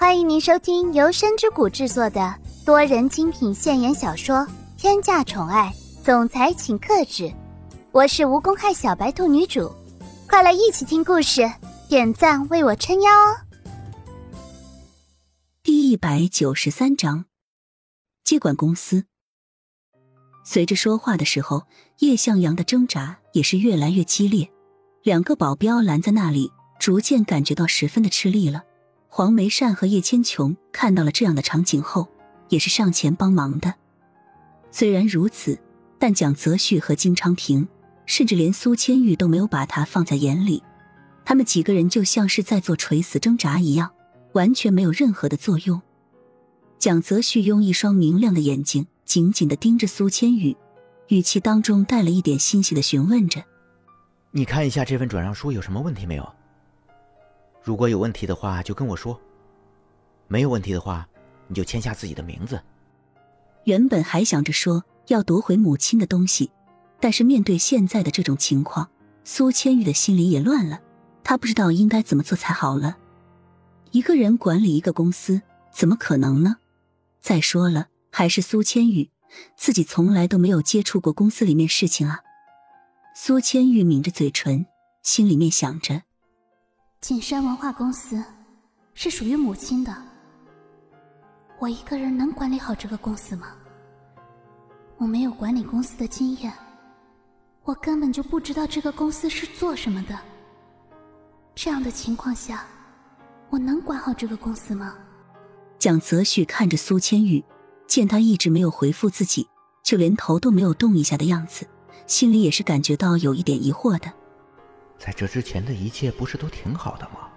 欢迎您收听由深之谷制作的多人精品现言小说《天价宠爱总裁请克制》，我是无公害小白兔女主，快来一起听故事，点赞为我撑腰哦！第一百九十三章，接管公司。随着说话的时候，叶向阳的挣扎也是越来越激烈，两个保镖拦在那里。逐渐感觉到十分的吃力了。黄梅善和叶千琼看到了这样的场景后，也是上前帮忙的。虽然如此，但蒋泽旭和金昌平，甚至连苏千玉都没有把他放在眼里。他们几个人就像是在做垂死挣扎一样，完全没有任何的作用。蒋泽旭用一双明亮的眼睛紧紧的盯着苏千玉，语气当中带了一点欣喜的询问着：“你看一下这份转让书有什么问题没有？”如果有问题的话，就跟我说；没有问题的话，你就签下自己的名字。原本还想着说要夺回母亲的东西，但是面对现在的这种情况，苏千玉的心里也乱了。他不知道应该怎么做才好了。一个人管理一个公司，怎么可能呢？再说了，还是苏千玉自己从来都没有接触过公司里面事情啊。苏千玉抿着嘴唇，心里面想着。景山文化公司是属于母亲的，我一个人能管理好这个公司吗？我没有管理公司的经验，我根本就不知道这个公司是做什么的。这样的情况下，我能管好这个公司吗？蒋泽旭看着苏千玉，见他一直没有回复自己，就连头都没有动一下的样子，心里也是感觉到有一点疑惑的。在这之前的一切不是都挺好的吗？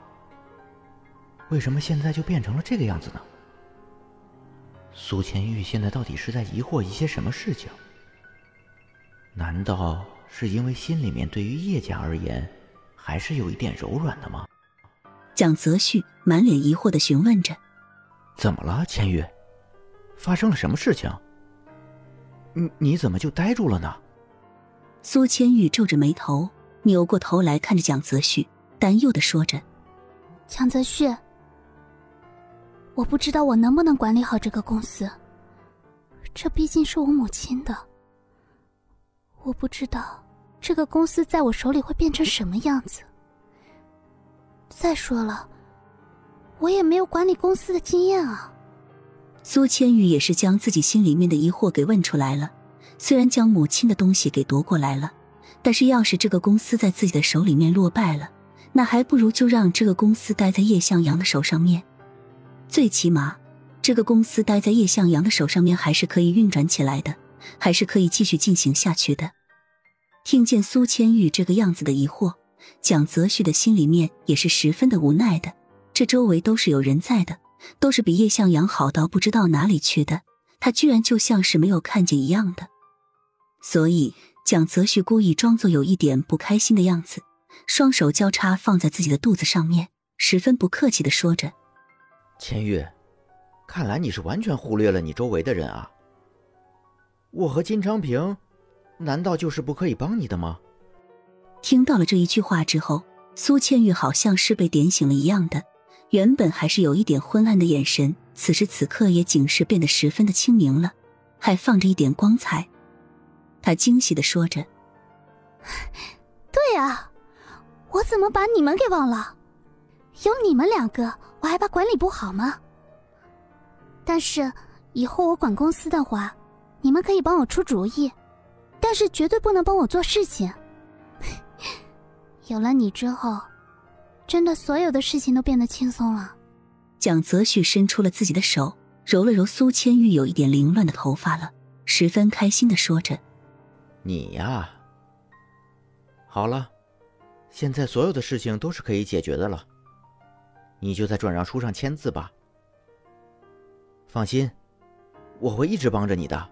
为什么现在就变成了这个样子呢？苏千玉现在到底是在疑惑一些什么事情？难道是因为心里面对于叶家而言还是有一点柔软的吗？蒋泽旭满脸疑惑的询问着：“怎么了，千玉？发生了什么事情？你你怎么就呆住了呢？”苏千玉皱着眉头。扭过头来看着蒋泽旭，担忧的说着：“蒋泽旭，我不知道我能不能管理好这个公司。这毕竟是我母亲的，我不知道这个公司在我手里会变成什么样子。再说了，我也没有管理公司的经验啊。”苏千玉也是将自己心里面的疑惑给问出来了。虽然将母亲的东西给夺过来了。但是，要是这个公司在自己的手里面落败了，那还不如就让这个公司待在叶向阳的手上面。最起码，这个公司待在叶向阳的手上面还是可以运转起来的，还是可以继续进行下去的。听见苏千玉这个样子的疑惑，蒋泽旭的心里面也是十分的无奈的。这周围都是有人在的，都是比叶向阳好到不知道哪里去的，他居然就像是没有看见一样的，所以。蒋泽旭故意装作有一点不开心的样子，双手交叉放在自己的肚子上面，十分不客气的说着：“千玉，看来你是完全忽略了你周围的人啊。我和金昌平，难道就是不可以帮你的吗？”听到了这一句话之后，苏千玉好像是被点醒了一样的，原本还是有一点昏暗的眼神，此时此刻也仅是变得十分的清明了，还放着一点光彩。他惊喜的说着：“对啊，我怎么把你们给忘了？有你们两个，我还怕管理不好吗？但是以后我管公司的话，你们可以帮我出主意，但是绝对不能帮我做事情。有了你之后，真的所有的事情都变得轻松了。”蒋泽旭伸出了自己的手，揉了揉苏千玉有一点凌乱的头发了，十分开心的说着。你呀，好了，现在所有的事情都是可以解决的了。你就在转让书上签字吧。放心，我会一直帮着你的。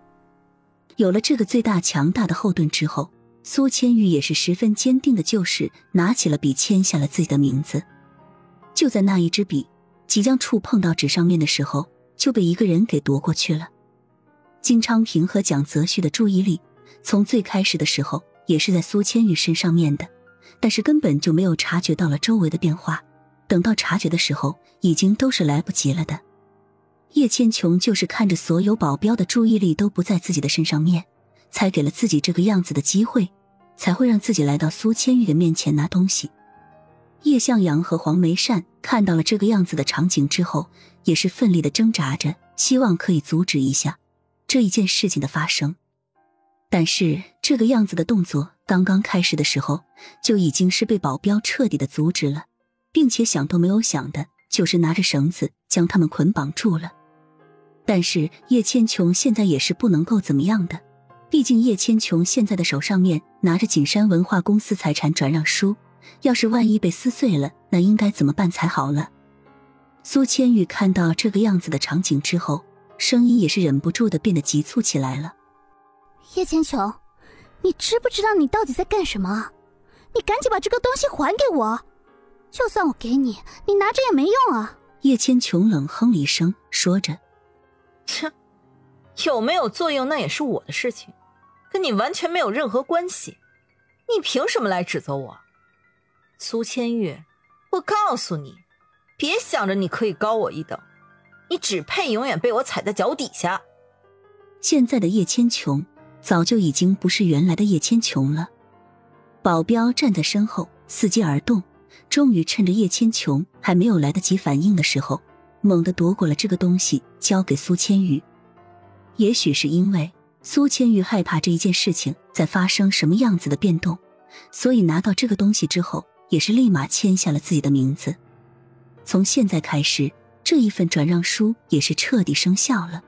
有了这个最大强大的后盾之后，苏千玉也是十分坚定的，就是拿起了笔，签下了自己的名字。就在那一支笔即将触碰到纸上面的时候，就被一个人给夺过去了。金昌平和蒋泽旭的注意力。从最开始的时候，也是在苏千玉身上面的，但是根本就没有察觉到了周围的变化。等到察觉的时候，已经都是来不及了的。叶千琼就是看着所有保镖的注意力都不在自己的身上面，才给了自己这个样子的机会，才会让自己来到苏千玉的面前拿东西。叶向阳和黄梅善看到了这个样子的场景之后，也是奋力的挣扎着，希望可以阻止一下这一件事情的发生。但是这个样子的动作刚刚开始的时候，就已经是被保镖彻底的阻止了，并且想都没有想的，就是拿着绳子将他们捆绑住了。但是叶千琼现在也是不能够怎么样的，毕竟叶千琼现在的手上面拿着景山文化公司财产转让书，要是万一被撕碎了，那应该怎么办才好了？苏千玉看到这个样子的场景之后，声音也是忍不住的变得急促起来了。叶千琼，你知不知道你到底在干什么？你赶紧把这个东西还给我！就算我给你，你拿着也没用啊！叶千琼冷哼了一声，说着。切，有没有作用那也是我的事情，跟你完全没有任何关系。你凭什么来指责我？苏千玉，我告诉你，别想着你可以高我一等，你只配永远被我踩在脚底下。现在的叶千琼早就已经不是原来的叶千琼了。保镖站在身后，伺机而动，终于趁着叶千琼还没有来得及反应的时候。猛地夺过了这个东西，交给苏千玉。也许是因为苏千玉害怕这一件事情再发生什么样子的变动，所以拿到这个东西之后，也是立马签下了自己的名字。从现在开始，这一份转让书也是彻底生效了。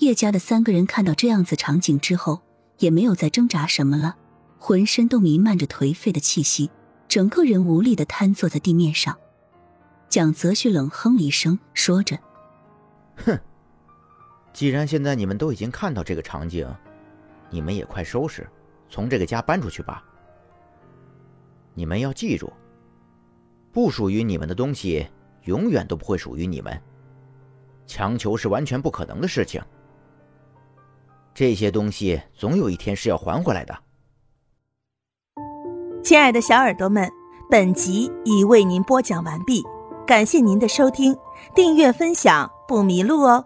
叶家的三个人看到这样子场景之后，也没有再挣扎什么了，浑身都弥漫着颓废的气息，整个人无力的瘫坐在地面上。蒋泽旭冷哼了一声，说着：“哼，既然现在你们都已经看到这个场景，你们也快收拾，从这个家搬出去吧。你们要记住，不属于你们的东西，永远都不会属于你们。强求是完全不可能的事情。这些东西总有一天是要还回来的。”亲爱的小耳朵们，本集已为您播讲完毕。感谢您的收听，订阅分享不迷路哦。